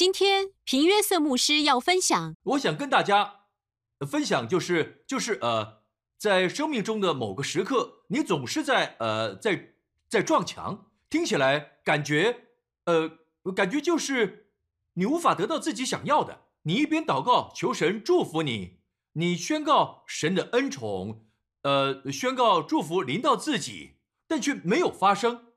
今天平约瑟牧师要分享，我想跟大家分享，就是就是呃，在生命中的某个时刻，你总是在呃在在撞墙，听起来感觉呃感觉就是你无法得到自己想要的。你一边祷告求神祝福你，你宣告神的恩宠，呃，宣告祝福临到自己，但却没有发生。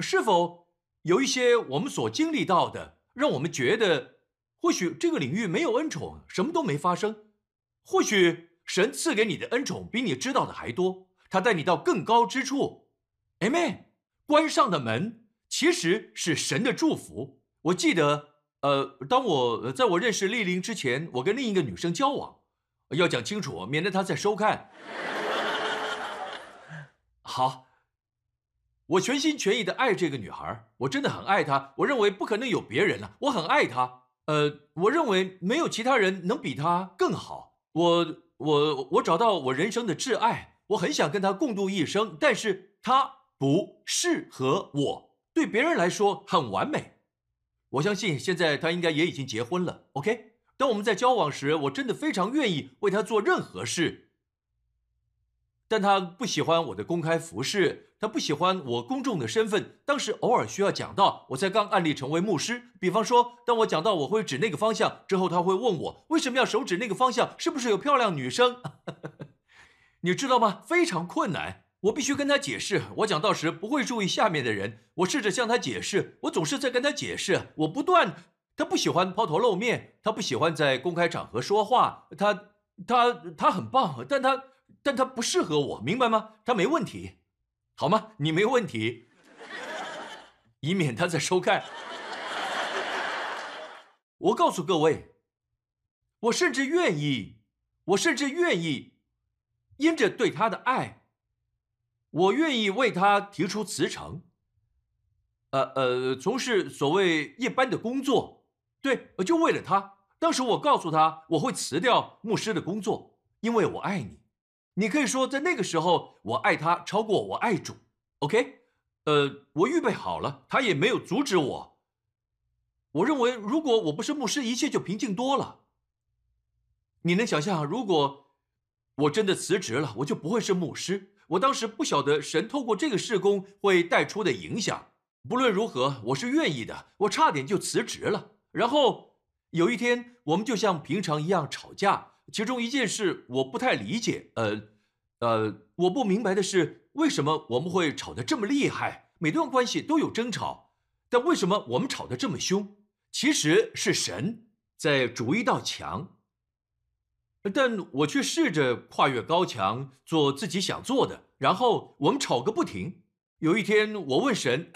是否有一些我们所经历到的，让我们觉得，或许这个领域没有恩宠，什么都没发生？或许神赐给你的恩宠比你知道的还多，他带你到更高之处。Amen。关上的门其实是神的祝福。我记得，呃，当我在我认识丽玲之前，我跟另一个女生交往，要讲清楚，免得她在收看。好。我全心全意的爱这个女孩，我真的很爱她。我认为不可能有别人了，我很爱她。呃，我认为没有其他人能比她更好。我我我找到我人生的挚爱，我很想跟她共度一生，但是她不适合我。对别人来说很完美，我相信现在她应该也已经结婚了。OK，当我们在交往时，我真的非常愿意为她做任何事。但他不喜欢我的公开服饰，他不喜欢我公众的身份。当时偶尔需要讲到，我才刚案例成为牧师。比方说，当我讲到我会指那个方向之后，他会问我为什么要手指那个方向，是不是有漂亮女生？你知道吗？非常困难，我必须跟他解释。我讲到时不会注意下面的人，我试着向他解释，我总是在跟他解释。我不断，他不喜欢抛头露面，他不喜欢在公开场合说话，他他他很棒，但他。但他不适合我，明白吗？他没问题，好吗？你没问题，以免他在收看。我告诉各位，我甚至愿意，我甚至愿意，因着对他的爱，我愿意为他提出辞呈。呃呃，从事所谓一般的工作，对，就为了他。当时我告诉他，我会辞掉牧师的工作，因为我爱你。你可以说，在那个时候，我爱他超过我爱主。OK，呃，我预备好了，他也没有阻止我。我认为，如果我不是牧师，一切就平静多了。你能想象，如果我真的辞职了，我就不会是牧师。我当时不晓得神透过这个事工会带出的影响。不论如何，我是愿意的。我差点就辞职了。然后有一天，我们就像平常一样吵架。其中一件事我不太理解，呃，呃，我不明白的是，为什么我们会吵得这么厉害？每段关系都有争吵，但为什么我们吵得这么凶？其实是神在筑一道墙，但我却试着跨越高墙，做自己想做的，然后我们吵个不停。有一天，我问神，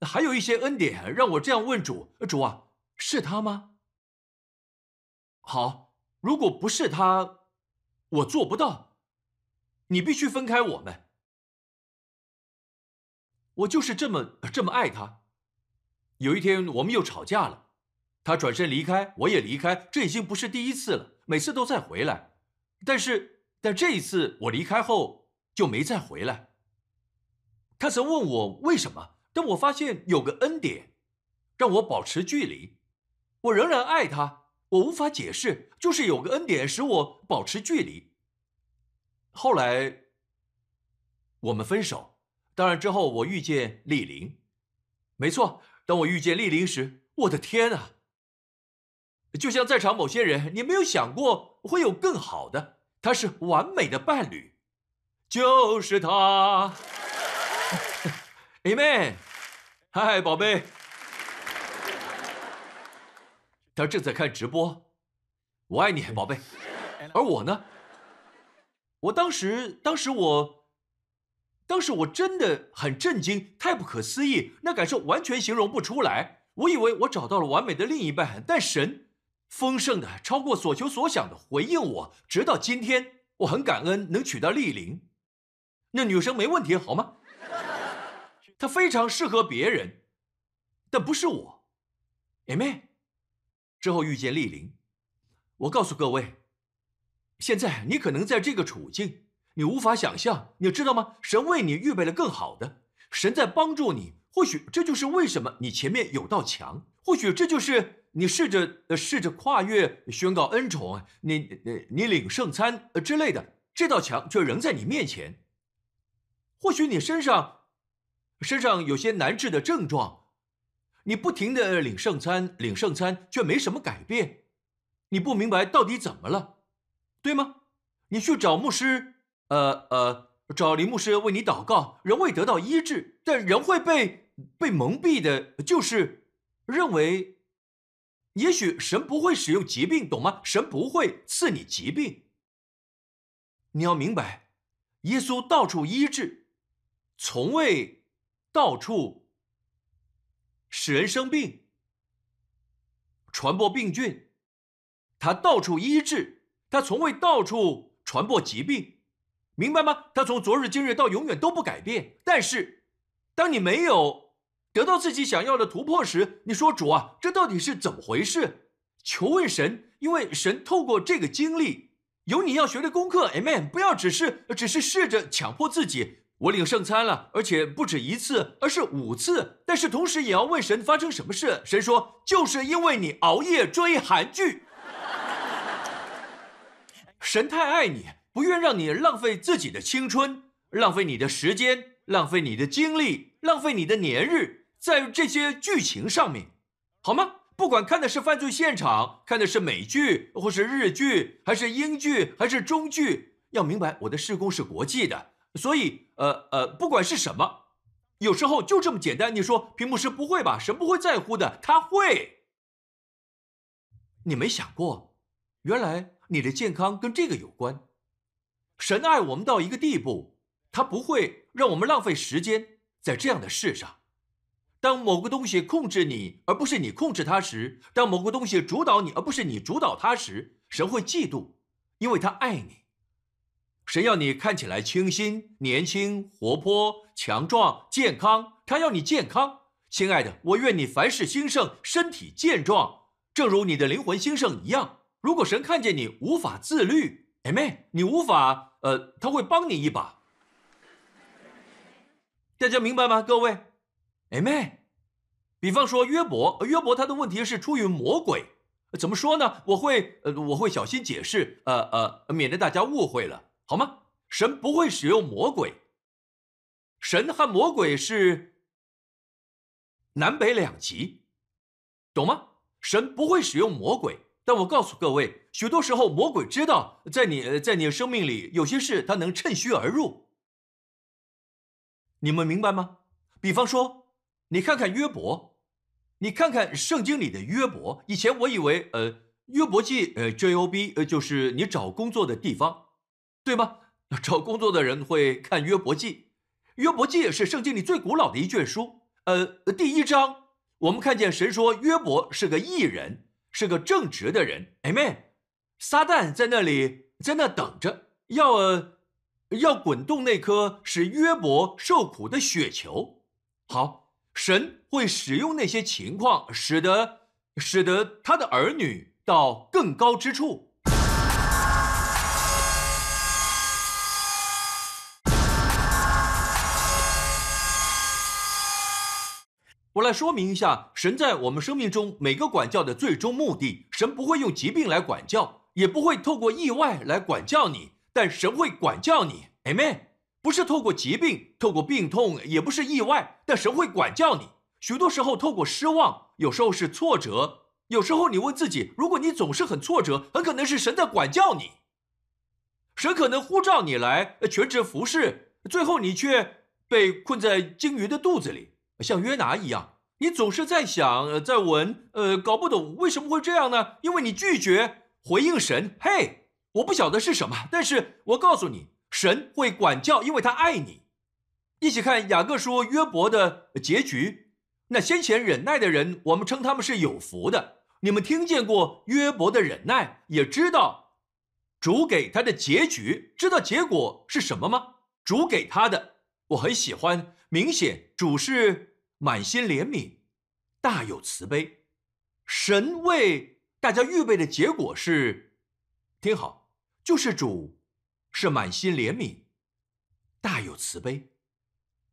还有一些恩典让我这样问主：主啊，是他吗？好。如果不是他，我做不到。你必须分开我们。我就是这么这么爱他。有一天我们又吵架了，他转身离开，我也离开。这已经不是第一次了，每次都再回来。但是，但这一次我离开后就没再回来。他曾问我为什么，但我发现有个恩典，让我保持距离。我仍然爱他。我无法解释，就是有个恩典使我保持距离。后来我们分手，当然之后我遇见丽玲。没错，当我遇见丽玲时，我的天啊！就像在场某些人，你没有想过会有更好的，他是完美的伴侣，就是他。Amen，嗨，宝贝。他正在看直播，我爱你，宝贝。而我呢？我当时，当时我，当时我真的很震惊，太不可思议，那感受完全形容不出来。我以为我找到了完美的另一半，但神丰盛的、超过所求所想的回应我。直到今天，我很感恩能娶到丽玲。那女生没问题，好吗？她非常适合别人，但不是我。Amen。之后遇见丽玲，我告诉各位，现在你可能在这个处境，你无法想象，你知道吗？神为你预备了更好的，神在帮助你。或许这就是为什么你前面有道墙，或许这就是你试着试着跨越、宣告恩宠，你你领圣餐呃之类的，这道墙却仍在你面前。或许你身上身上有些难治的症状，你不停的领圣餐，领圣餐却没什么改变，你不明白到底怎么了，对吗？你去找牧师，呃呃，找林牧师为你祷告，仍未得到医治，但仍会被被蒙蔽的，就是认为，也许神不会使用疾病，懂吗？神不会赐你疾病。你要明白，耶稣到处医治，从未到处使人生病、传播病菌，他到处医治，他从未到处。传播疾病，明白吗？他从昨日今日到永远都不改变。但是，当你没有得到自己想要的突破时，你说：“主啊，这到底是怎么回事？”求问神，因为神透过这个经历，有你要学的功课。Amen。不要只是只是试着强迫自己。我领圣餐了，而且不止一次，而是五次。但是同时也要问神发生什么事。神说：“就是因为你熬夜追韩剧。”神太爱你，不愿让你浪费自己的青春，浪费你的时间，浪费你的精力，浪费你的年日在这些剧情上面，好吗？不管看的是犯罪现场，看的是美剧，或是日剧，还是英剧，还是中剧，要明白我的施工是国际的，所以，呃呃，不管是什么，有时候就这么简单。你说屏幕是不会吧？神不会在乎的，他会。你没想过，原来。你的健康跟这个有关。神爱我们到一个地步，他不会让我们浪费时间在这样的事上。当某个东西控制你，而不是你控制它时；当某个东西主导你，而不是你主导它时，神会嫉妒，因为他爱你。神要你看起来清新、年轻、活泼、强壮、健康。他要你健康，亲爱的，我愿你凡事兴盛，身体健壮，正如你的灵魂兴盛一样。如果神看见你无法自律，哎妹，你无法，呃，他会帮你一把。大家明白吗？各位，哎妹，比方说约伯，约伯他的问题是出于魔鬼，怎么说呢？我会，呃，我会小心解释，呃呃，免得大家误会了，好吗？神不会使用魔鬼，神和魔鬼是南北两极，懂吗？神不会使用魔鬼。但我告诉各位，许多时候魔鬼知道，在你在你的生命里有些事，他能趁虚而入。你们明白吗？比方说，你看看约伯，你看看圣经里的约伯。以前我以为，呃，约伯记，呃，J O B，呃，就是你找工作的地方，对吗？找工作的人会看约伯记。约伯记是圣经里最古老的一卷书。呃，第一章，我们看见神说约伯是个义人。是个正直的人，Amen。撒旦在那里，在那等着，要呃要滚动那颗使约伯受苦的雪球。好，神会使用那些情况，使得使得他的儿女到更高之处。我来说明一下，神在我们生命中每个管教的最终目的。神不会用疾病来管教，也不会透过意外来管教你，但神会管教你。Amen。不是透过疾病，透过病痛，也不是意外，但神会管教你。许多时候透过失望，有时候是挫折，有时候你问自己：如果你总是很挫折，很可能是神在管教你。神可能呼召你来全职服侍，最后你却被困在鲸鱼的肚子里。像约拿一样，你总是在想，在问，呃，搞不懂为什么会这样呢？因为你拒绝回应神。嘿，我不晓得是什么，但是我告诉你，神会管教，因为他爱你。一起看雅各书约伯的结局。那先前忍耐的人，我们称他们是有福的。你们听见过约伯的忍耐，也知道主给他的结局，知道结果是什么吗？主给他的，我很喜欢。明显，主是满心怜悯，大有慈悲。神为大家预备的结果是，听好，就是主是满心怜悯，大有慈悲。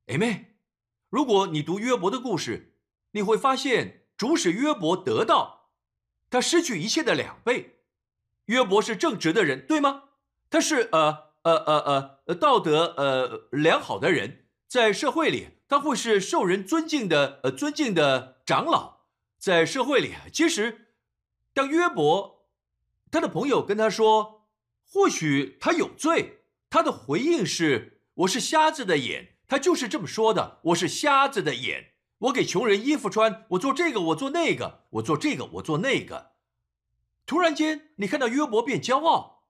Amen。如果你读约伯的故事，你会发现主使约伯得到他失去一切的两倍。约伯是正直的人，对吗？他是呃呃呃呃道德呃良好的人，在社会里他会是受人尊敬的呃尊敬的长老。在社会里，其实当约伯他的朋友跟他说，或许他有罪，他的回应是：“我是瞎子的眼。”他就是这么说的：“我是瞎子的眼，我给穷人衣服穿，我做这个，我做那个，我做这个，我做那个。”突然间，你看到约伯变骄傲，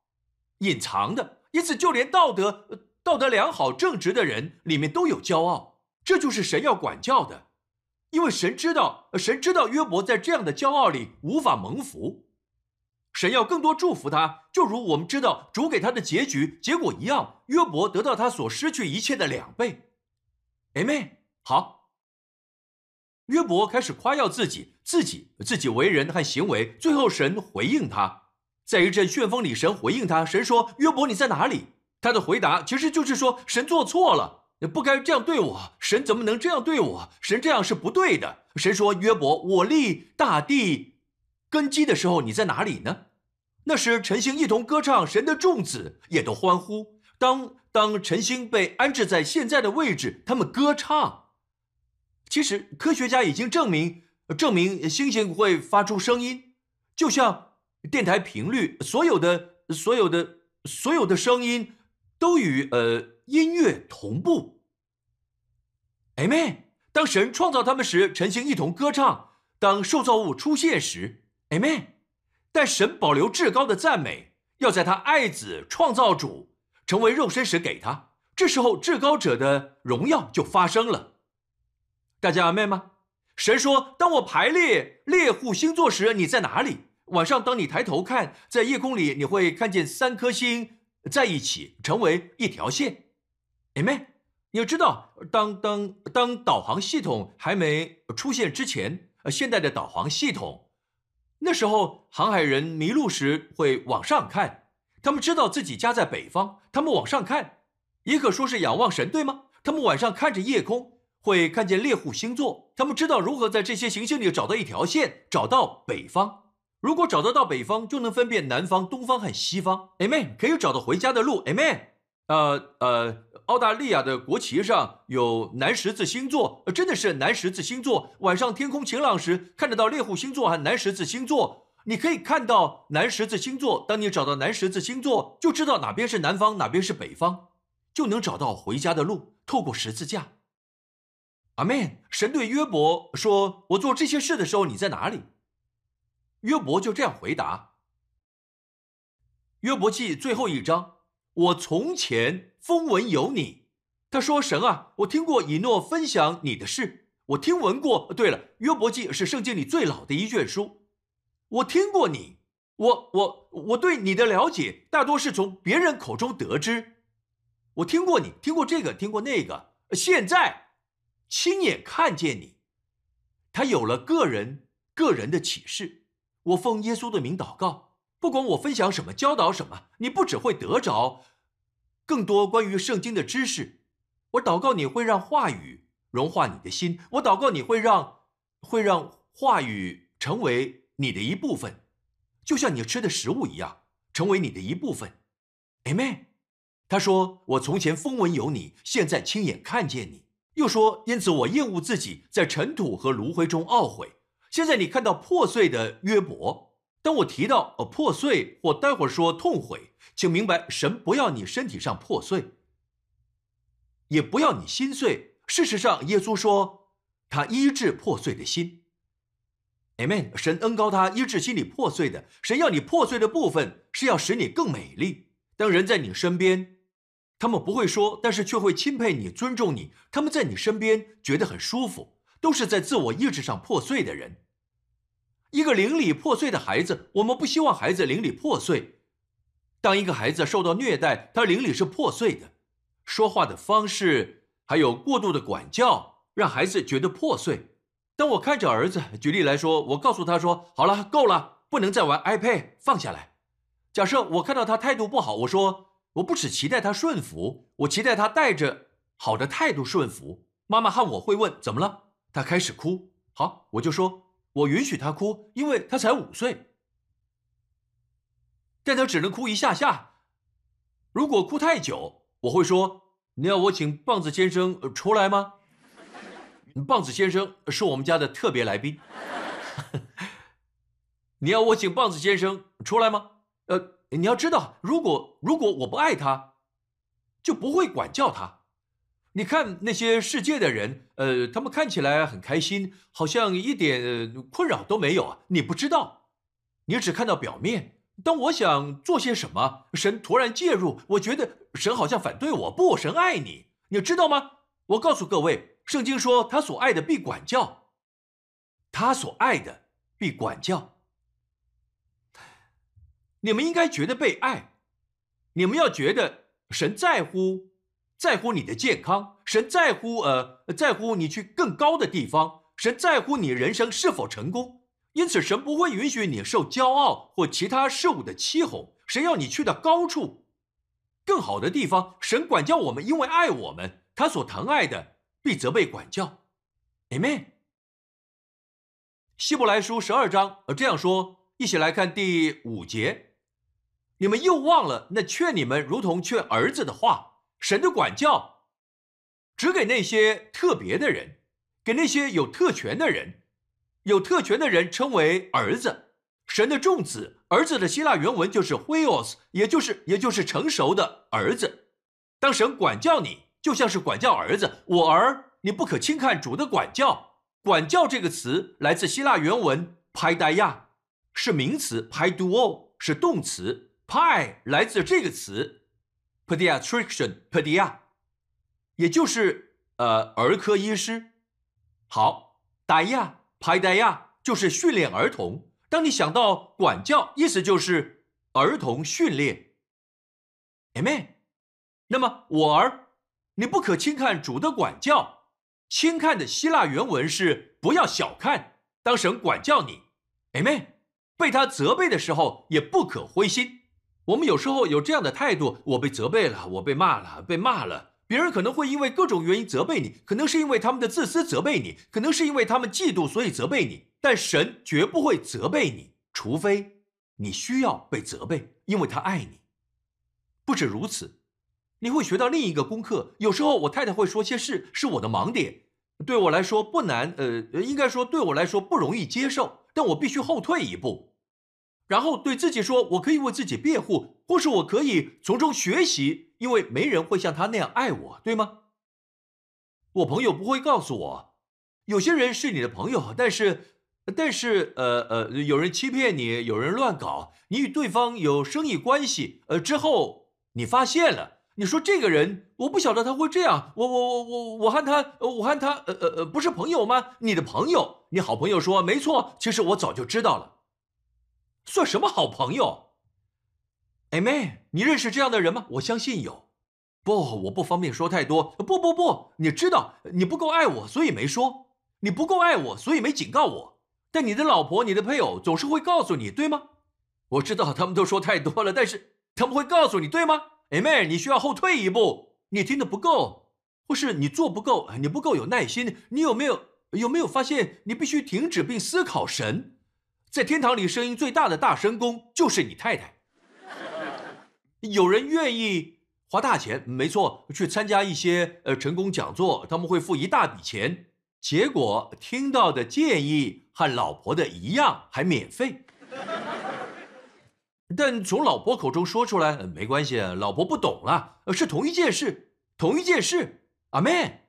隐藏的，因此就连道德、道德良好、正直的人里面都有骄傲。这就是神要管教的，因为神知道，神知道约伯在这样的骄傲里无法蒙福，神要更多祝福他，就如我们知道主给他的结局结果一样，约伯得到他所失去一切的两倍。哎妹，好。约伯开始夸耀自己，自己自己为人和行为。最后，神回应他，在一阵旋风里，神回应他。神说：“约伯，你在哪里？”他的回答其实就是说：“神做错了，不该这样对我。神怎么能这样对我？神这样是不对的。”神说：“约伯，我立大地根基的时候，你在哪里呢？”那时，晨星一同歌唱，神的众子也都欢呼。当当晨星被安置在现在的位置，他们歌唱。其实科学家已经证明，证明星星会发出声音，就像电台频率，所有的、所有的、所有的声音都与呃音乐同步。哎妹，当神创造他们时，晨星一同歌唱；当受造物出现时，哎妹，但神保留至高的赞美，要在他爱子创造主。成为肉身时给他，这时候至高者的荣耀就发生了。大家阿妹吗？神说：“当我排列猎户星座时，你在哪里？晚上当你抬头看，在夜空里，你会看见三颗星在一起，成为一条线。”哎妹，你要知道，当当当导航系统还没出现之前，呃，现代的导航系统，那时候航海人迷路时会往上看。他们知道自己家在北方，他们往上看，也可说是仰望神，对吗？他们晚上看着夜空，会看见猎户星座。他们知道如何在这些行星里找到一条线，找到北方。如果找得到北方，就能分辨南方、东方和西方。Amen，可以找到回家的路。Amen。呃呃，澳大利亚的国旗上有南十字星座，真的是南十字星座。晚上天空晴朗时，看得到猎户星座和南十字星座。你可以看到南十字星座。当你找到南十字星座，就知道哪边是南方，哪边是北方，就能找到回家的路。透过十字架，阿门。神对约伯说：“我做这些事的时候，你在哪里？”约伯就这样回答。约伯记最后一章：“我从前风闻有你。”他说：“神啊，我听过以诺分享你的事，我听闻过。对了，约伯记是圣经里最老的一卷书。”我听过你，我我我对你的了解大多是从别人口中得知。我听过你，听过这个，听过那个，现在亲眼看见你，他有了个人个人的启示。我奉耶稣的名祷告，不管我分享什么，教导什么，你不只会得着更多关于圣经的知识。我祷告你会让话语融化你的心，我祷告你会让会让话语成为。你的一部分，就像你吃的食物一样，成为你的一部分。Amen。他说：“我从前风闻有你，现在亲眼看见你。”又说：“因此我厌恶自己在尘土和炉灰中懊悔。”现在你看到破碎的约伯。当我提到呃破碎，或待会儿说痛悔，请明白，神不要你身体上破碎，也不要你心碎。事实上，耶稣说他医治破碎的心。Amen。神恩高他医治心里破碎的。神要你破碎的部分是要使你更美丽。当人在你身边，他们不会说，但是却会钦佩你、尊重你。他们在你身边觉得很舒服，都是在自我意志上破碎的人。一个邻里破碎的孩子，我们不希望孩子邻里破碎。当一个孩子受到虐待，他邻里是破碎的，说话的方式还有过度的管教，让孩子觉得破碎。当我看着儿子，举例来说，我告诉他说：“好了，够了，不能再玩 iPad，放下来。”假设我看到他态度不好，我说：“我不只期待他顺服，我期待他带着好的态度顺服。”妈妈和我会问：“怎么了？”他开始哭。好，我就说：“我允许他哭，因为他才五岁。但他只能哭一下下。如果哭太久，我会说：“你要我请棒子先生出来吗？”棒子先生是我们家的特别来宾。你要我请棒子先生出来吗？呃，你要知道，如果如果我不爱他，就不会管教他。你看那些世界的人，呃，他们看起来很开心，好像一点困扰都没有啊。你不知道，你只看到表面。当我想做些什么，神突然介入，我觉得神好像反对我。不，神爱你，你知道吗？我告诉各位，圣经说他所爱的必管教，他所爱的必管教。你们应该觉得被爱，你们要觉得神在乎。在乎你的健康，神在乎呃，在乎你去更高的地方，神在乎你人生是否成功。因此，神不会允许你受骄傲或其他事物的欺哄。神要你去到高处、更好的地方。神管教我们，因为爱我们，他所疼爱的必责备管教。Amen。希伯来书十二章呃这样说，一起来看第五节。你们又忘了那劝你们如同劝儿子的话。神的管教，只给那些特别的人，给那些有特权的人。有特权的人称为儿子，神的众子。儿子的希腊原文就是 huios，也就是也就是成熟的儿子。当神管教你，就像是管教儿子。我儿，你不可轻看主的管教。管教这个词来自希腊原文 p 戴亚，是名词 p i d u o 是动词。pi 来自这个词。pediatrician，pedia，也就是呃儿科医师。好，打亚排打亚就是训练儿童。当你想到管教，意思就是儿童训练。Amen。那么我儿，你不可轻看主的管教。轻看的希腊原文是不要小看。当神管教你，Amen。被他责备的时候，也不可灰心。我们有时候有这样的态度：我被责备了，我被骂了，被骂了。别人可能会因为各种原因责备你，可能是因为他们的自私责备你，可能是因为他们嫉妒所以责备你。但神绝不会责备你，除非你需要被责备，因为他爱你。不止如此，你会学到另一个功课。有时候我太太会说些事是我的盲点，对我来说不难，呃，应该说对我来说不容易接受，但我必须后退一步。然后对自己说：“我可以为自己辩护，或是我可以从中学习，因为没人会像他那样爱我，对吗？”我朋友不会告诉我，有些人是你的朋友，但是，但是，呃呃，有人欺骗你，有人乱搞，你与对方有生意关系，呃，之后你发现了，你说这个人，我不晓得他会这样，我我我我我和他，我和他，呃呃呃，不是朋友吗？你的朋友，你好朋友说没错，其实我早就知道了。算什么好朋友？哎妹，你认识这样的人吗？我相信有。不，我不方便说太多。不不不，你知道你不够爱我，所以没说。你不够爱我，所以没警告我。但你的老婆、你的配偶总是会告诉你，对吗？我知道他们都说太多了，但是他们会告诉你，对吗？哎妹，你需要后退一步。你听的不够，或是你做不够，你不够有耐心。你有没有有没有发现，你必须停止并思考神？在天堂里，声音最大的大神公就是你太太。有人愿意花大钱，没错，去参加一些呃成功讲座，他们会付一大笔钱，结果听到的建议和老婆的一样，还免费。但从老婆口中说出来，没关系，老婆不懂了，是同一件事，同一件事。阿妹。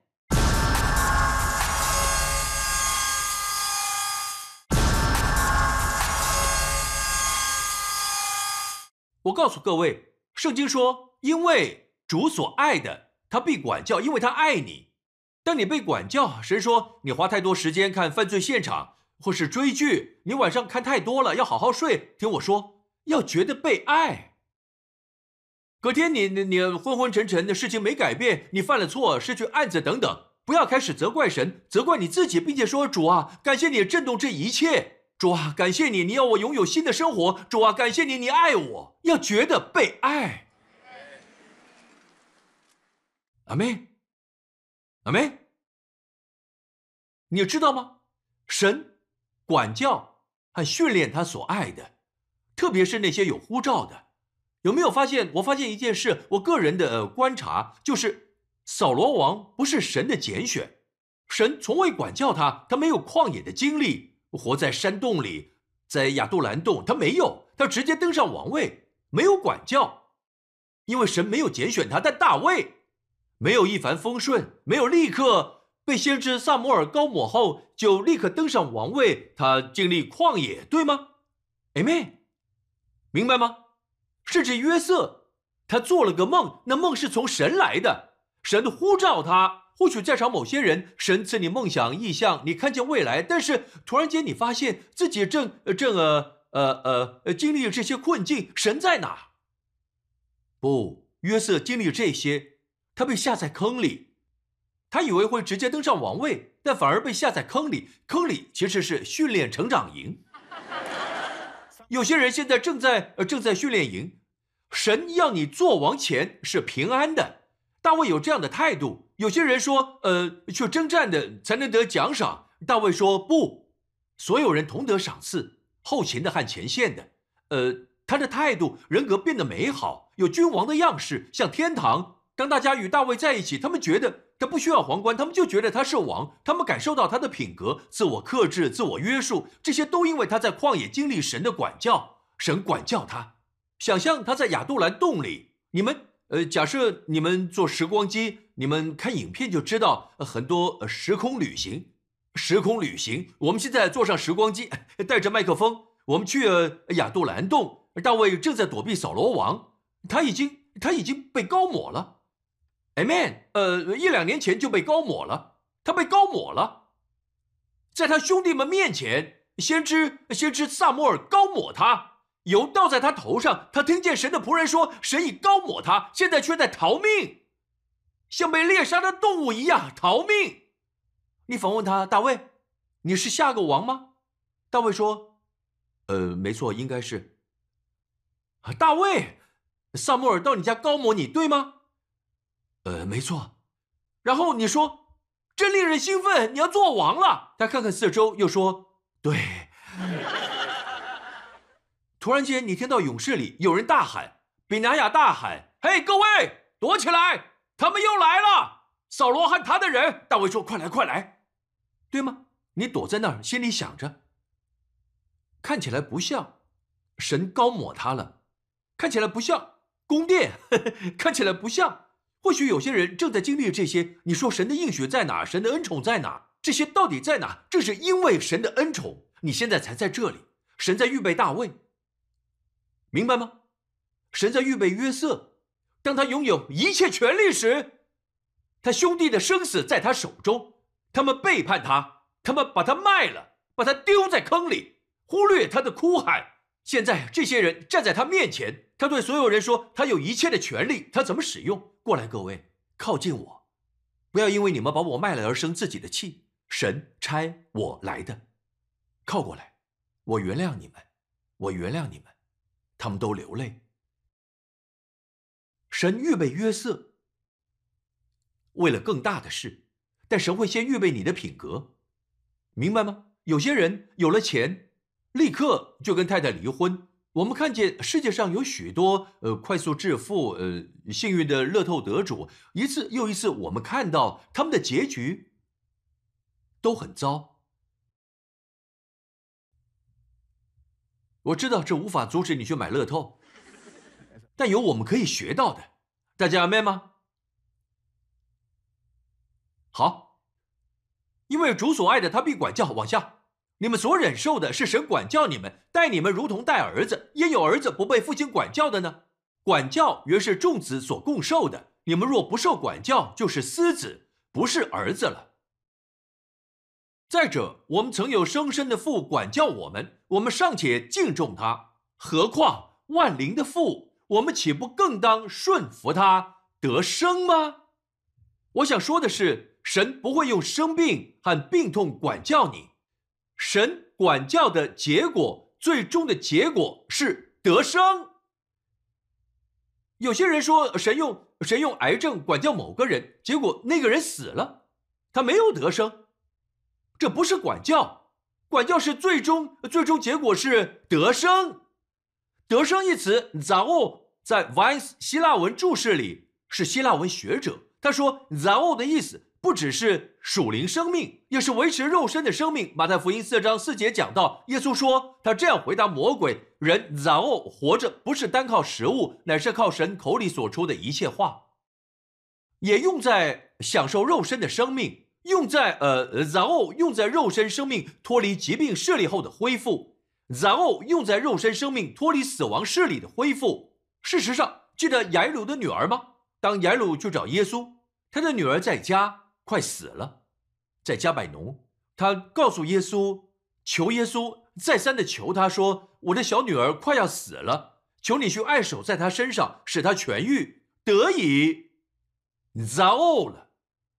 我告诉各位，圣经说，因为主所爱的，他必管教，因为他爱你。当你被管教，神说你花太多时间看犯罪现场或是追剧，你晚上看太多了，要好好睡。听我说，要觉得被爱。隔天你你你昏昏沉沉的事情没改变，你犯了错，失去案子等等，不要开始责怪神，责怪你自己，并且说主啊，感谢你震动这一切。主啊，感谢你！你要我拥有新的生活。主啊，感谢你！你爱我，要觉得被爱。阿妹，阿妹，你知道吗？神管教和训练他所爱的，特别是那些有呼召的。有没有发现？我发现一件事，我个人的观察就是，扫罗王不是神的拣选，神从未管教他，他没有旷野的经历，活在山洞里，在亚杜兰洞，他没有，他直接登上王位，没有管教，因为神没有拣选他。但大卫没有一帆风顺，没有立刻被先知萨摩尔高抹后就立刻登上王位，他经历旷野，对吗哎妹明白吗？甚至约瑟，他做了个梦，那梦是从神来的，神呼召他。或许在场某些人，神赐你梦想、意向，你看见未来，但是突然间你发现自己正正呃呃呃经历这些困境，神在哪？不，约瑟经历这些，他被下在坑里，他以为会直接登上王位，但反而被下在坑里。坑里其实是训练成长营。有些人现在正在呃正在训练营，神要你做王前是平安的。大卫有这样的态度。有些人说，呃，去征战的才能得奖赏。大卫说不，所有人同得赏赐，后勤的和前线的。呃，他的态度、人格变得美好，有君王的样式，像天堂。当大家与大卫在一起，他们觉得他不需要皇冠，他们就觉得他是王。他们感受到他的品格、自我克制、自我约束，这些都因为他在旷野经历神的管教，神管教他。想象他在亚杜兰洞里，你们，呃，假设你们坐时光机，你们看影片就知道很多时空旅行。时空旅行，我们现在坐上时光机，带着麦克风，我们去亚杜兰洞。大卫正在躲避扫罗王，他已经他已经被高抹了。Amen。呃，一两年前就被高抹了，他被高抹了，在他兄弟们面前，先知先知萨摩尔高抹他，油倒在他头上，他听见神的仆人说，神已高抹他，现在却在逃命，像被猎杀的动物一样逃命。你访问他，大卫，你是下个王吗？大卫说，呃，没错，应该是。大卫，萨摩尔到你家高抹你，对吗？呃，没错。然后你说，真令人兴奋，你要做王了。他看看四周，又说：“对。”突然间，你听到勇士里有人大喊，比拿雅大喊：“嘿，各位，躲起来！他们又来了！扫罗和他的人。”大卫说：“快来，快来！”对吗？你躲在那儿，心里想着，看起来不像神高抹他了，看起来不像宫殿，看起来不像。或许有些人正在经历这些。你说神的应许在哪？神的恩宠在哪？这些到底在哪？正是因为神的恩宠，你现在才在这里。神在预备大卫，明白吗？神在预备约瑟，当他拥有一切权利时，他兄弟的生死在他手中。他们背叛他，他们把他卖了，把他丢在坑里，忽略他的哭喊。现在这些人站在他面前，他对所有人说：“他有一切的权利，他怎么使用？过来，各位，靠近我，不要因为你们把我卖了而生自己的气。神差我来的，靠过来，我原谅你们，我原谅你们。”他们都流泪。神预备约瑟，为了更大的事，但神会先预备你的品格，明白吗？有些人有了钱。立刻就跟太太离婚。我们看见世界上有许多呃快速致富、呃幸运的乐透得主，一次又一次，我们看到他们的结局都很糟。我知道这无法阻止你去买乐透，但有我们可以学到的。大家明白吗？好，因为主所爱的，他必管教。往下。你们所忍受的是神管教你们，待你们如同待儿子。焉有儿子不被父亲管教的呢？管教原是众子所共受的。你们若不受管教，就是私子，不是儿子了。再者，我们曾有生身的父管教我们，我们尚且敬重他，何况万灵的父？我们岂不更当顺服他得生吗？我想说的是，神不会用生病和病痛管教你。神管教的结果，最终的结果是得生。有些人说，神用神用癌症管教某个人，结果那个人死了，他没有得生，这不是管教。管教是最终最终结果是得生。得生一词 z a o 在 Vines 希腊文注释里是希腊文学者，他说 z a o 的意思不只是属灵生命，也是维持肉身的生命。马太福音四章四节讲到，耶稣说他这样回答魔鬼：人 z a o 活着不是单靠食物，乃是靠神口里所出的一切话。也用在享受肉身的生命，用在呃然后用在肉身生命脱离疾病势力后的恢复。然后用在肉身生命脱离死亡势力的恢复。事实上，记得雅鲁的女儿吗？当雅鲁去找耶稣，他的女儿在家快死了，在加百农，他告诉耶稣，求耶稣再三的求他说：“我的小女儿快要死了，求你去爱手在她身上，使她痊愈，得以早了，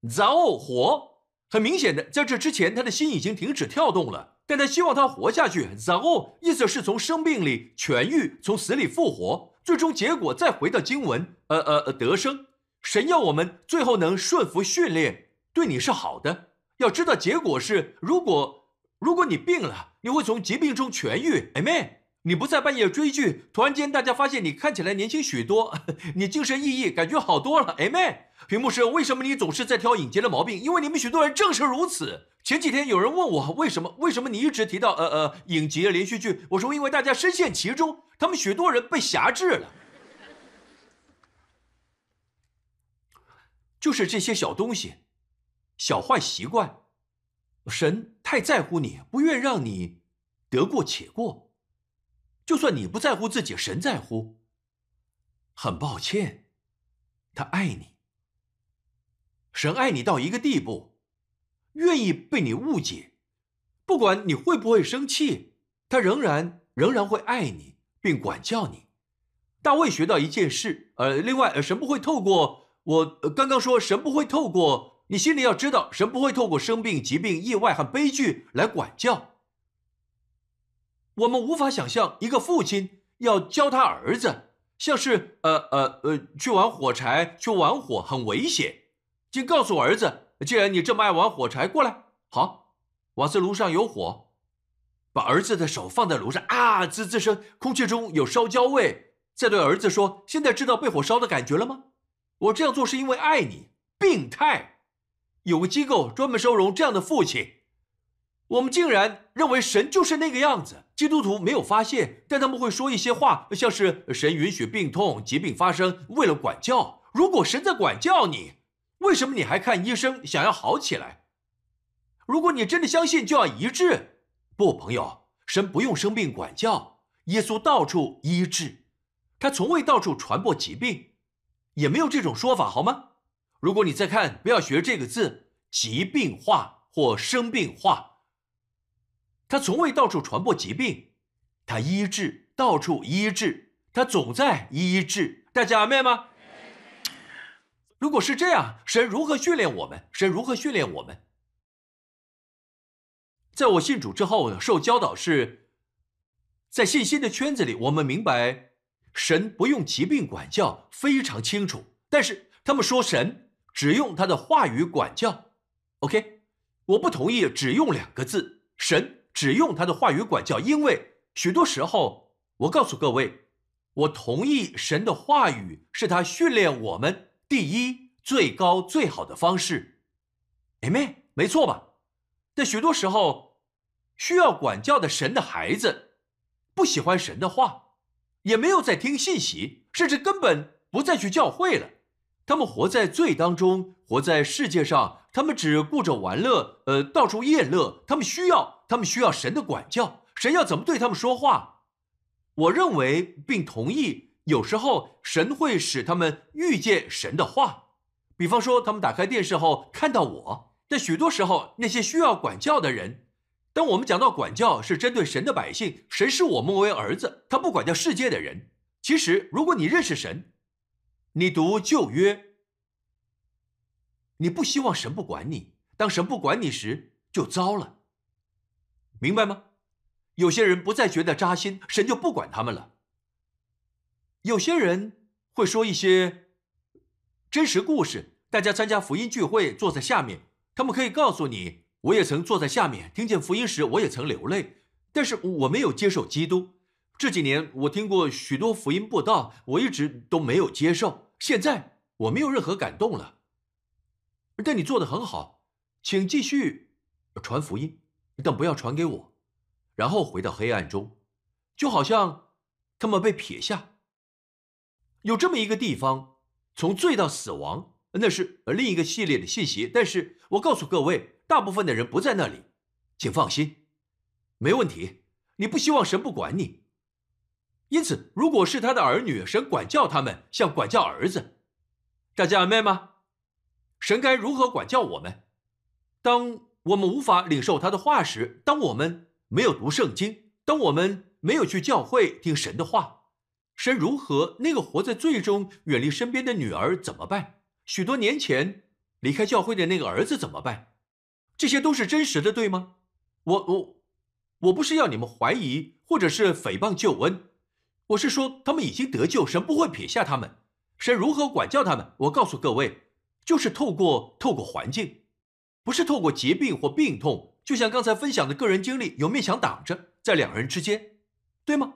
早活。”很明显的，在这之前，他的心已经停止跳动了。但他希望他活下去，然后意思是从生病里痊愈，从死里复活，最终结果再回到经文，呃呃呃，得生。神要我们最后能顺服训练，对你是好的。要知道结果是，如果如果你病了，你会从疾病中痊愈，Amen。你不在半夜追剧，突然间大家发现你看起来年轻许多，你精神奕奕，感觉好多了，Amen。屏幕是为什么你总是在挑影节的毛病？因为你们许多人正是如此。前几天有人问我为什么？为什么你一直提到呃呃影集连续剧？我说因为大家深陷其中，他们许多人被辖制了。就是这些小东西，小坏习惯，神太在乎你，不愿让你得过且过。就算你不在乎自己，神在乎。很抱歉，他爱你。神爱你到一个地步。愿意被你误解，不管你会不会生气，他仍然仍然会爱你并管教你。大卫学到一件事，呃，另外，神不会透过我刚刚说，神不会透过你心里要知道，神不会透过生病、疾病、意外和悲剧来管教。我们无法想象一个父亲要教他儿子，像是呃呃呃去玩火柴，去玩火很危险，就告诉儿子。既然你这么爱玩火柴，过来，好，瓦斯炉上有火，把儿子的手放在炉上，啊，滋滋声，空气中有烧焦味。再对儿子说：“现在知道被火烧的感觉了吗？我这样做是因为爱你。”病态，有个机构专门收容这样的父亲。我们竟然认为神就是那个样子。基督徒没有发现，但他们会说一些话，像是神允许病痛、疾病发生，为了管教。如果神在管教你。为什么你还看医生想要好起来？如果你真的相信，就要医治。不，朋友，神不用生病管教，耶稣到处医治，他从未到处传播疾病，也没有这种说法，好吗？如果你再看，不要学这个字“疾病化”或“生病化”，他从未到处传播疾病，他医治，到处医治，他总在医治。大家明白吗？如果是这样，神如何训练我们？神如何训练我们？在我信主之后，受教导是，在信心的圈子里，我们明白神不用疾病管教，非常清楚。但是他们说神只用他的话语管教。OK，我不同意只用两个字，神只用他的话语管教，因为许多时候，我告诉各位，我同意神的话语是他训练我们。第一，最高最好的方式，Amen，没错吧？在许多时候，需要管教的神的孩子，不喜欢神的话，也没有在听信息，甚至根本不再去教会了。他们活在罪当中，活在世界上，他们只顾着玩乐，呃，到处宴乐。他们需要，他们需要神的管教。神要怎么对他们说话？我认为并同意。有时候神会使他们遇见神的话，比方说他们打开电视后看到我。但许多时候，那些需要管教的人，当我们讲到管教是针对神的百姓，神视我们为儿子，他不管教世界的人。其实，如果你认识神，你读旧约，你不希望神不管你。当神不管你时，就糟了，明白吗？有些人不再觉得扎心，神就不管他们了。有些人会说一些真实故事，大家参加福音聚会，坐在下面，他们可以告诉你我也曾坐在下面听见福音时，我也曾流泪，但是我没有接受基督。这几年我听过许多福音布道，我一直都没有接受。现在我没有任何感动了。但你做的很好，请继续传福音，但不要传给我，然后回到黑暗中，就好像他们被撇下。有这么一个地方，从罪到死亡，那是另一个系列的信息。但是我告诉各位，大部分的人不在那里，请放心，没问题。你不希望神不管你。因此，如果是他的儿女，神管教他们，像管教儿子。大家明白吗？神该如何管教我们？当我们无法领受他的话时，当我们没有读圣经，当我们没有去教会听神的话，神如何？那个活在罪中、远离身边的女儿怎么办？许多年前离开教会的那个儿子怎么办？这些都是真实的，对吗？我我我不是要你们怀疑或者是诽谤救恩。我是说，他们已经得救，神不会撇下他们。神如何管教他们？我告诉各位，就是透过透过环境，不是透过疾病或病痛。就像刚才分享的个人经历，有面墙挡着，在两人之间，对吗？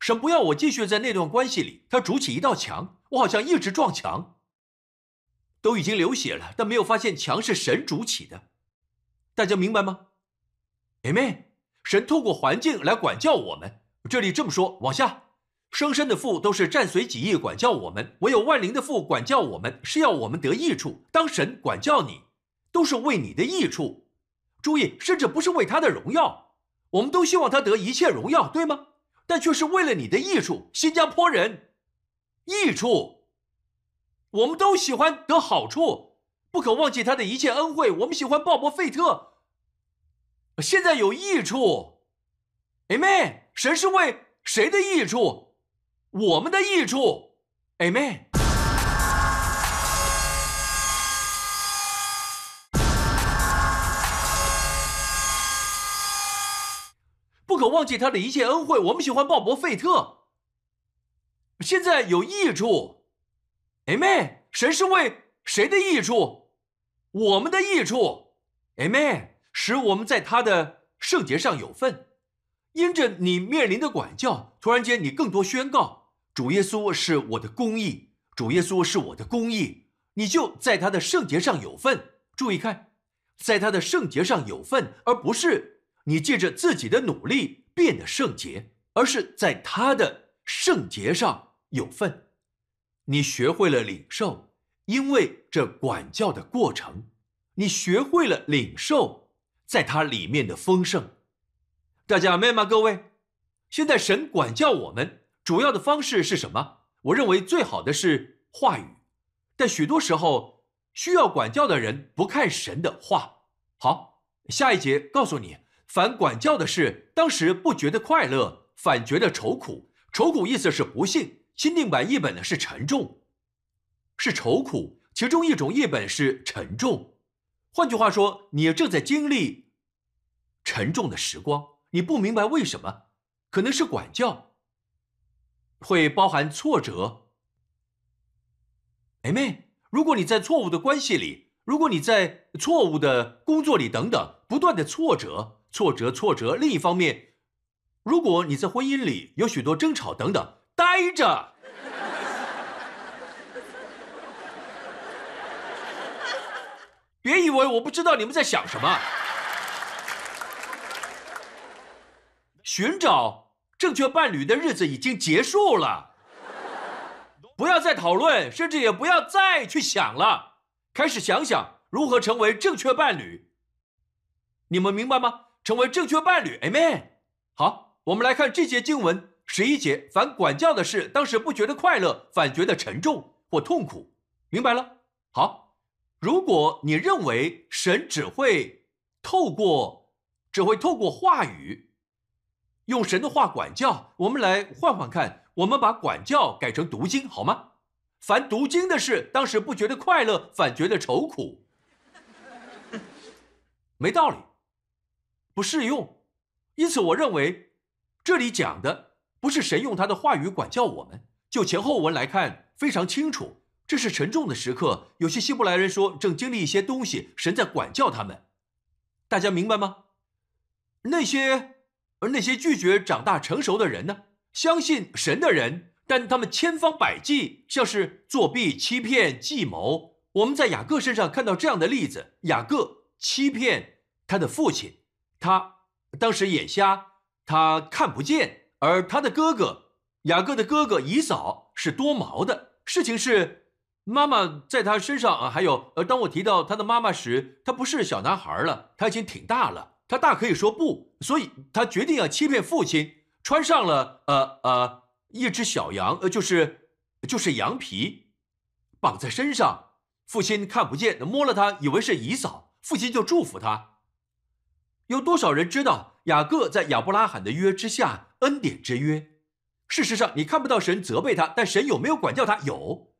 神不要我继续在那段关系里，他筑起一道墙，我好像一直撞墙，都已经流血了，但没有发现墙是神筑起的。大家明白吗？Amen。神透过环境来管教我们。这里这么说，往下。生身的父都是战随己意管教我们，唯有万灵的父管教我们，是要我们得益处。当神管教你，都是为你的益处。注意，甚至不是为他的荣耀。我们都希望他得一切荣耀，对吗？但却是为了你的益处。新加坡人，益处，我们都喜欢得好处，不可忘记他的一切恩惠。我们喜欢鲍勃费特，现在有益处。Amen。神是为谁的益处？我们的益处，Amen。不可忘记他的一切恩惠。我们喜欢鲍勃·费特。现在有益处，Amen。神是为谁的益处？我们的益处哎，妹。使我们在他的圣洁上有份。因着你面临的管教，突然间你更多宣告。主耶稣是我的公义，主耶稣是我的公义，你就在他的圣洁上有份。注意看，在他的圣洁上有份，而不是你借着自己的努力变得圣洁，而是在他的圣洁上有份。你学会了领受，因为这管教的过程，你学会了领受在它里面的丰盛。大家明白吗？各位，现在神管教我们。主要的方式是什么？我认为最好的是话语，但许多时候需要管教的人不看神的话。好，下一节告诉你，反管教的事，当时不觉得快乐，反觉得愁苦。愁苦意思是不幸。钦定版译本呢是沉重，是愁苦。其中一种译本是沉重。换句话说，你正在经历沉重的时光，你不明白为什么，可能是管教。会包含挫折，哎妹，如果你在错误的关系里，如果你在错误的工作里等等，不断的挫折、挫折、挫折。另一方面，如果你在婚姻里有许多争吵等等，待着，别以为我不知道你们在想什么，寻找。正确伴侣的日子已经结束了，不要再讨论，甚至也不要再去想了。开始想想如何成为正确伴侣。你们明白吗？成为正确伴侣，Amen。好，我们来看这节经文十一节：凡管教的事，当时不觉得快乐，反觉得沉重或痛苦。明白了？好，如果你认为神只会透过，只会透过话语。用神的话管教，我们来换换看，我们把管教改成读经好吗？凡读经的事，当时不觉得快乐，反觉得愁苦，没道理，不适用。因此，我认为这里讲的不是神用他的话语管教我们。就前后文来看，非常清楚，这是沉重的时刻。有些希伯来人说，正经历一些东西，神在管教他们。大家明白吗？那些而那些拒绝长大成熟的人呢？相信神的人，但他们千方百计，像是作弊、欺骗、计谋。我们在雅各身上看到这样的例子：雅各欺骗他的父亲，他当时眼瞎，他看不见；而他的哥哥雅各的哥哥以扫是多毛的。事情是，妈妈在他身上啊，还有呃，当我提到他的妈妈时，他不是小男孩了，他已经挺大了。他大可以说不，所以他决定要欺骗父亲，穿上了呃呃一只小羊，呃就是就是羊皮，绑在身上。父亲看不见，摸了他，以为是姨嫂，父亲就祝福他。有多少人知道雅各在亚伯拉罕的约之下，恩典之约？事实上，你看不到神责备他，但神有没有管教他？有。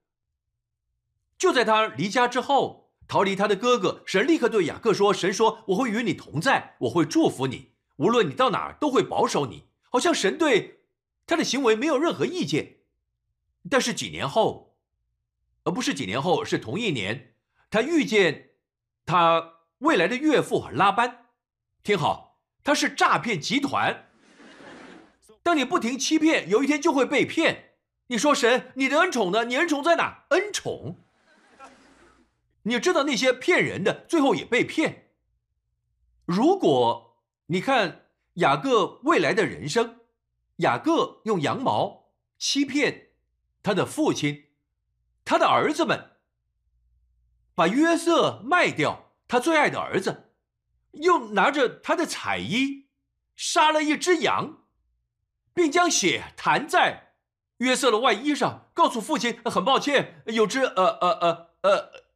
就在他离家之后。逃离他的哥哥，神立刻对雅各说：“神说我会与你同在，我会祝福你，无论你到哪儿都会保守你。”好像神对他的行为没有任何意见。但是几年后，而不是几年后，是同一年，他遇见他未来的岳父拉班。听好，他是诈骗集团。当你不停欺骗，有一天就会被骗。你说神，你的恩宠呢？你恩宠在哪？恩宠。你知道那些骗人的，最后也被骗。如果你看雅各未来的人生，雅各用羊毛欺骗他的父亲，他的儿子们把约瑟卖掉，他最爱的儿子，又拿着他的彩衣杀了一只羊，并将血弹在约瑟的外衣上，告诉父亲很抱歉，有只呃呃呃呃。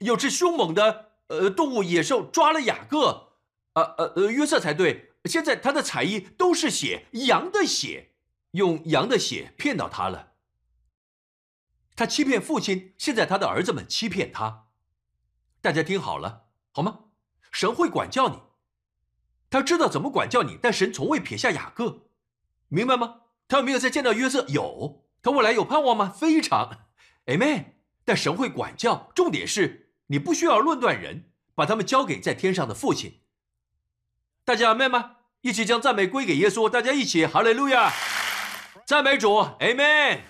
有只凶猛的呃动物野兽抓了雅各，呃呃呃约瑟才对。现在他的彩衣都是血，羊的血，用羊的血骗到他了。他欺骗父亲，现在他的儿子们欺骗他。大家听好了，好吗？神会管教你，他知道怎么管教你，但神从未撇下雅各，明白吗？他没有再见到约瑟？有。他未来有盼望吗？非常。Amen。但神会管教，重点是。你不需要论断人，把他们交给在天上的父亲。大家明白吗？一起将赞美归给耶稣。大家一起，哈利路亚，赞美主，Amen。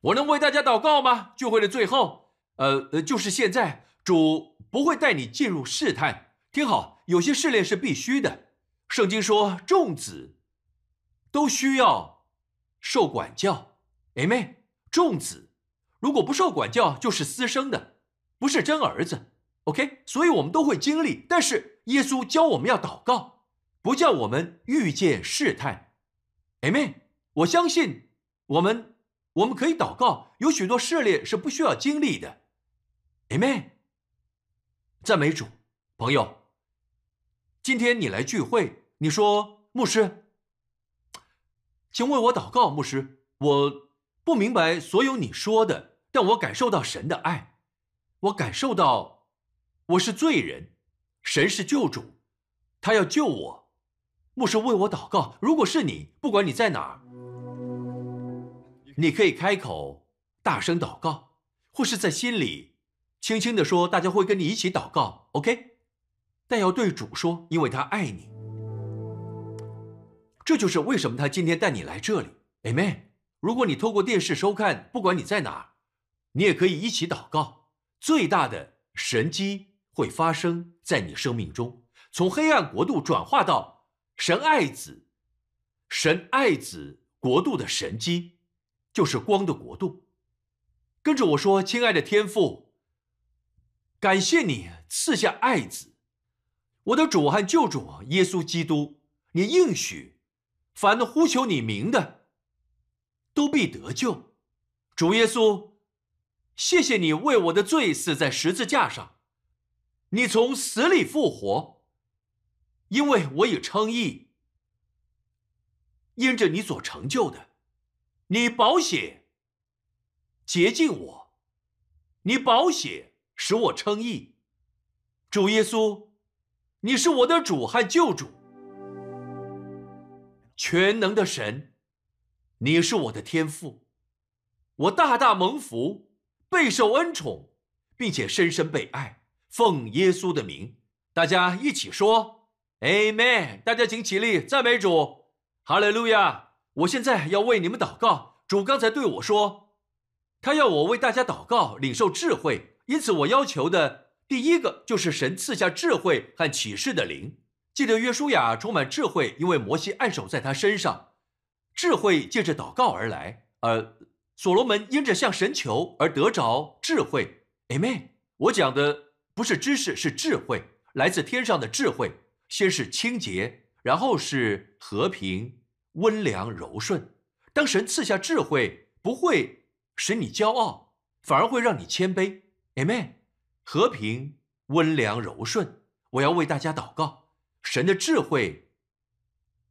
我能为大家祷告吗？聚会的最后，呃呃，就是现在，主不会带你进入试探。听好，有些试炼是必须的。圣经说，众子都需要受管教，Amen。众子如果不受管教，就是私生的。不是真儿子，OK，所以我们都会经历。但是耶稣教我们要祷告，不叫我们遇见试探，Amen。我相信我们我们可以祷告，有许多试炼是不需要经历的，Amen。赞美主，朋友，今天你来聚会，你说牧师，请为我祷告，牧师，我不明白所有你说的，但我感受到神的爱。我感受到我是罪人，神是救主，他要救我。牧师为我祷告。如果是你，不管你在哪儿，你可以开口大声祷告，或是在心里轻轻的说，大家会跟你一起祷告。OK，但要对主说，因为他爱你。这就是为什么他今天带你来这里。Amen。如果你透过电视收看，不管你在哪儿，你也可以一起祷告。最大的神机会发生在你生命中，从黑暗国度转化到神爱子、神爱子国度的神机，就是光的国度。跟着我说，亲爱的天父，感谢你赐下爱子，我的主和救主耶稣基督，你应许，凡呼求你名的，都必得救。主耶稣。谢谢你为我的罪死在十字架上，你从死里复活，因为我已称义，因着你所成就的，你保险洁净我，你保险使我称义，主耶稣，你是我的主和救主，全能的神，你是我的天父，我大大蒙福。备受恩宠，并且深深被爱，奉耶稣的名。大家一起说 Amen。大家请起立，赞美主，哈利路亚！我现在要为你们祷告。主刚才对我说，他要我为大家祷告，领受智慧。因此，我要求的第一个就是神赐下智慧和启示的灵。记得约书亚充满智慧，因为摩西按手在他身上，智慧借着祷告而来。而所罗门因着向神求而得着智慧。Amen。我讲的不是知识，是智慧，来自天上的智慧。先是清洁，然后是和平、温良、柔顺。当神赐下智慧，不会使你骄傲，反而会让你谦卑。Amen。和平、温良、柔顺。我要为大家祷告，神的智慧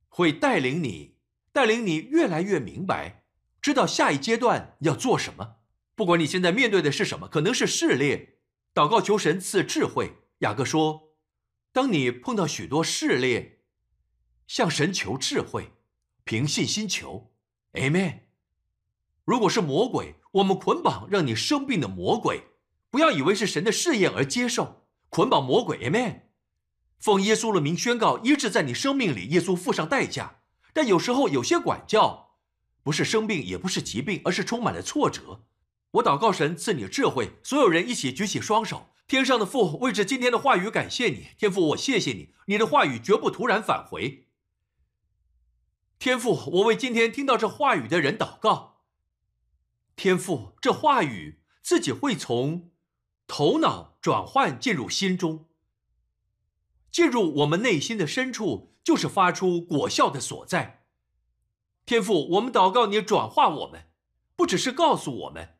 会带领你，带领你越来越明白。知道下一阶段要做什么，不管你现在面对的是什么，可能是试炼，祷告求神赐智慧。雅各说：“当你碰到许多试炼，向神求智慧，凭信心求。” Amen。如果是魔鬼，我们捆绑让你生病的魔鬼，不要以为是神的试验而接受，捆绑魔鬼。Amen。奉耶稣的名宣告医治在你生命里，耶稣付上代价。但有时候有些管教。不是生病，也不是疾病，而是充满了挫折。我祷告神赐你智慧，所有人一起举起双手。天上的父，为着今天的话语感谢你，天父，我谢谢你，你的话语绝不突然返回。天父，我为今天听到这话语的人祷告。天父，这话语自己会从头脑转换进入心中，进入我们内心的深处，就是发出果效的所在。天父，我们祷告你转化我们，不只是告诉我们。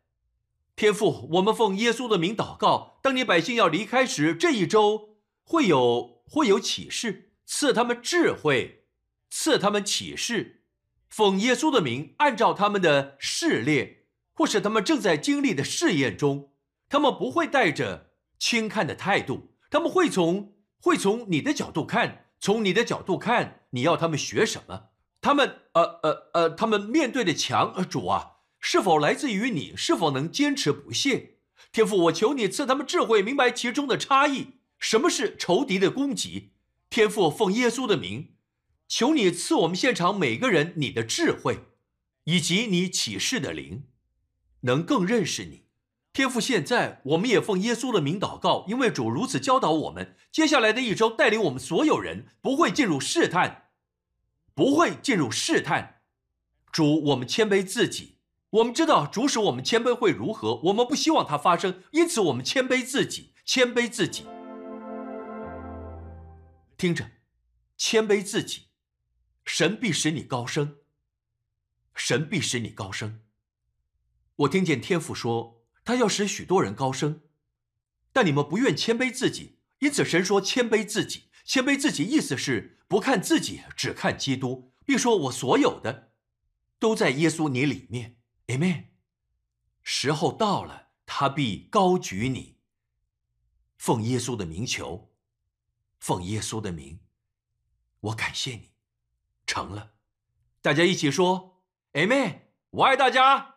天父，我们奉耶稣的名祷告，当你百姓要离开时，这一周会有会有启示，赐他们智慧，赐他们启示。奉耶稣的名，按照他们的试炼，或是他们正在经历的试验中，他们不会带着轻看的态度，他们会从会从你的角度看，从你的角度看，你要他们学什么？他们呃呃呃，他们面对的墙，呃，主啊，是否来自于你？是否能坚持不懈？天父，我求你赐他们智慧，明白其中的差异。什么是仇敌的攻击？天父，奉耶稣的名，求你赐我们现场每个人你的智慧，以及你启示的灵，能更认识你。天父，现在我们也奉耶稣的名祷告，因为主如此教导我们，接下来的一周带领我们所有人不会进入试探。不会进入试探，主，我们谦卑自己。我们知道主使我们谦卑会如何，我们不希望它发生，因此我们谦卑自己，谦卑自己。听着，谦卑自己，神必使你高升，神必使你高升。我听见天父说，他要使许多人高升，但你们不愿谦卑自己，因此神说谦卑自己。谦卑自己，意思是不看自己，只看基督，并说：“我所有的都在耶稣你里面。” Amen。时候到了，他必高举你。奉耶稣的名求，奉耶稣的名，我感谢你，成了。大家一起说：“Amen。”我爱大家。